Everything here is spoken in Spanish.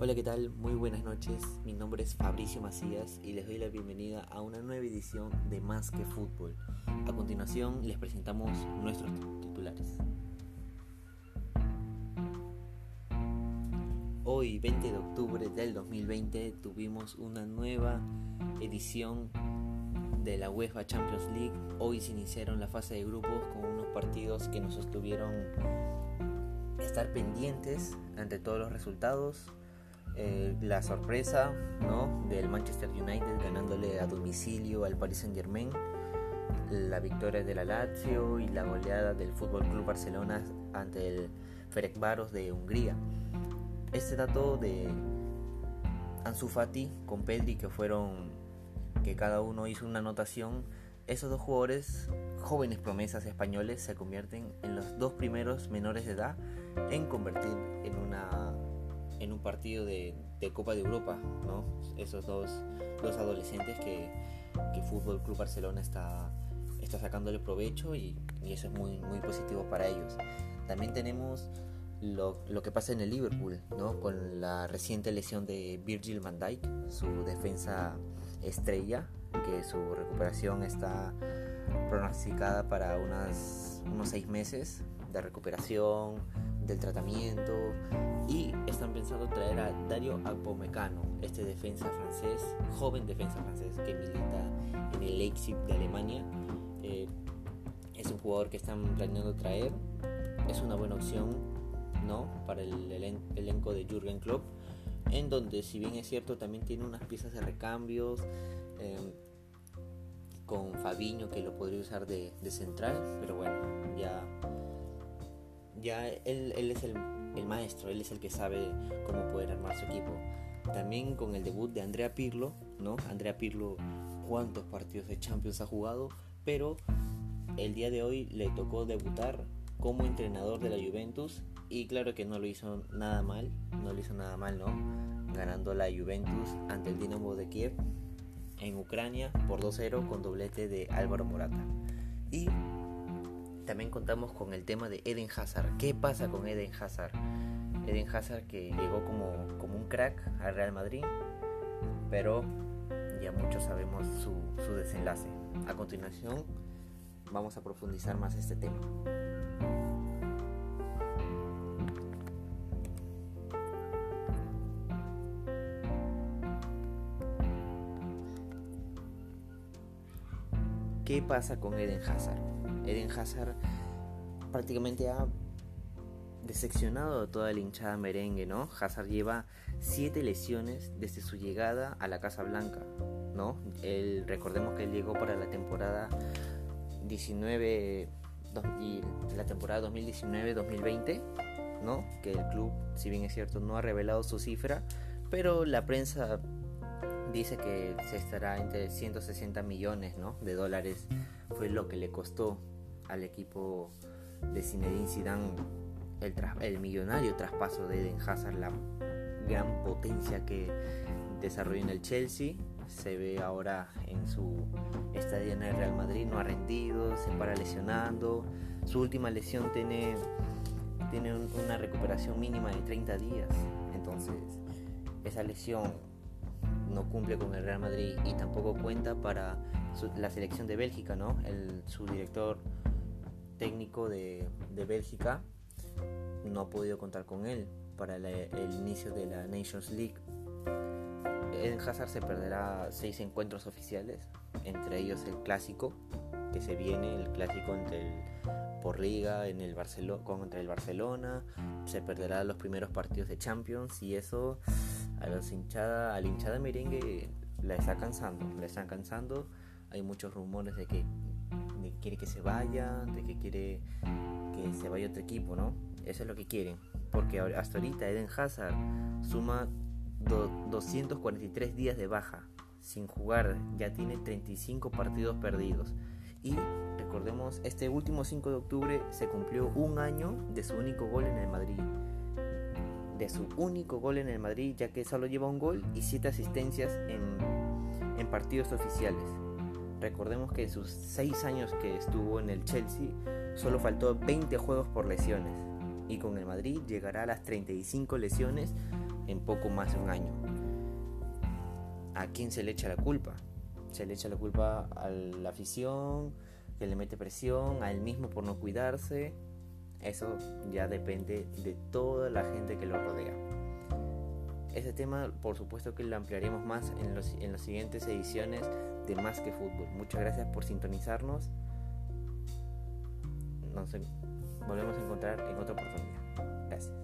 Hola, ¿qué tal? Muy buenas noches. Mi nombre es Fabricio Macías y les doy la bienvenida a una nueva edición de Más que Fútbol. A continuación les presentamos nuestros titulares. Hoy, 20 de octubre del 2020, tuvimos una nueva edición de la UEFA Champions League. Hoy se iniciaron la fase de grupos con unos partidos que nos sostuvieron estar pendientes ante todos los resultados. Eh, la sorpresa ¿no? del Manchester United ganándole a domicilio al Paris Saint Germain, la victoria de la Lazio y la goleada del Fútbol Club Barcelona ante el Ferencváros de Hungría. Este dato de Ansu Fati con Pedri que fueron que cada uno hizo una anotación, esos dos jugadores, jóvenes promesas españoles, se convierten en los dos primeros menores de edad en convertir en, una, en un partido de, Copa de Europa, ¿no? Esos dos, dos adolescentes que, que Fútbol Club Barcelona está, está sacándole provecho y, y, eso es muy, muy positivo para ellos. También tenemos lo, lo, que pasa en el Liverpool, ¿no? Con la reciente lesión de Virgil van Dijk, su defensa estrella, que su recuperación está pronosticada para unas, unos seis meses de recuperación, del tratamiento y están pensando traer a Dario Apomecano, este defensa francés, joven defensa francés que milita en el Leipzig de Alemania. Eh, es un jugador que están planeando traer, es una buena opción ¿no? para el elenco de Jürgen Klopp en donde si bien es cierto también tiene unas piezas de recambios em, con Fabiño que lo podría usar de, central, pero bueno, ya, ya él, es el, maestro, él es el que sabe cómo poder armar su equipo. También con el debut de Andrea Pirlo, ¿no? Andrea Pirlo, cuántos partidos de Champions ha jugado, pero el día de hoy le tocó debutar como entrenador de la Juventus y claro que no lo hizo nada mal, no lo hizo nada mal, ¿no? Ganando la Juventus ante el Dinamo de Kiev en Ucrania por 2-0 con doblete de Álvaro Morata. También contamos con el tema de Eden Hazard. ¿Qué pasa con Eden Hazard? Eden Hazard que llegó como, como un crack al Real Madrid, pero ya muchos sabemos su, su desenlace. A continuación vamos a profundizar más este tema. ¿Qué pasa con Eden Hazard? Eden Hazard prácticamente ha decepcionado a toda la hinchada merengue, ¿no? Hazard lleva siete lesiones desde su llegada a la Casa Blanca, ¿no? Recordemos que él llegó para la temporada 19 y la temporada 2019-2020, ¿no? Que el club, si bien es cierto, no ha revelado su cifra, pero la prensa dice que se estará entre 160 millones de dólares fue lo que le costó al equipo de Zinedine Zidane el, el millonario traspaso de Eden Hazard la gran potencia que desarrolló en el Chelsea se ve ahora en su estadía en el Real Madrid no ha rendido se para lesionando su última lesión tiene tiene una recuperación mínima de 30 días entonces esa lesión no cumple con el Real Madrid y tampoco cuenta para la selección de Bélgica, ¿no? El, su director técnico de, Bélgica no ha podido contar con él para el inicio de la Nations League. Eden Hazard se perderá seis encuentros oficiales, entre ellos el clásico que se viene, el clásico entre el, por liga en el contra el Barcelona, se perderá los primeros partidos de Champions y eso a los hinchada, a la hinchada merengue la está cansando, la están cansando. Hay muchos rumores de que, quiere que se vaya, de que quiere que se vaya otro equipo, ¿no? Eso es lo que quieren. Porque hasta ahorita Eden Hazard suma 243 días de baja sin jugar, ya tiene 35 partidos perdidos. Y recordemos, este último 5 de octubre se cumplió un año de su único gol en el Madrid de su único gol en el Madrid, ya que solo lleva un gol y siete asistencias en, en partidos oficiales. Recordemos que en sus seis años que estuvo en el Chelsea, solo faltó 20 juegos por lesiones. Y con el Madrid llegará a las 35 lesiones en poco más de un año. ¿A quién se le echa la culpa? Se le echa la culpa a la afición, que le mete presión, a él mismo por no cuidarse. Eso ya depende de toda la gente que lo rodea. Ese tema, por supuesto que lo ampliaremos más en, los, en las siguientes ediciones de Más que Fútbol. Muchas gracias por sintonizarnos. Nos volvemos a encontrar en otra oportunidad. Gracias.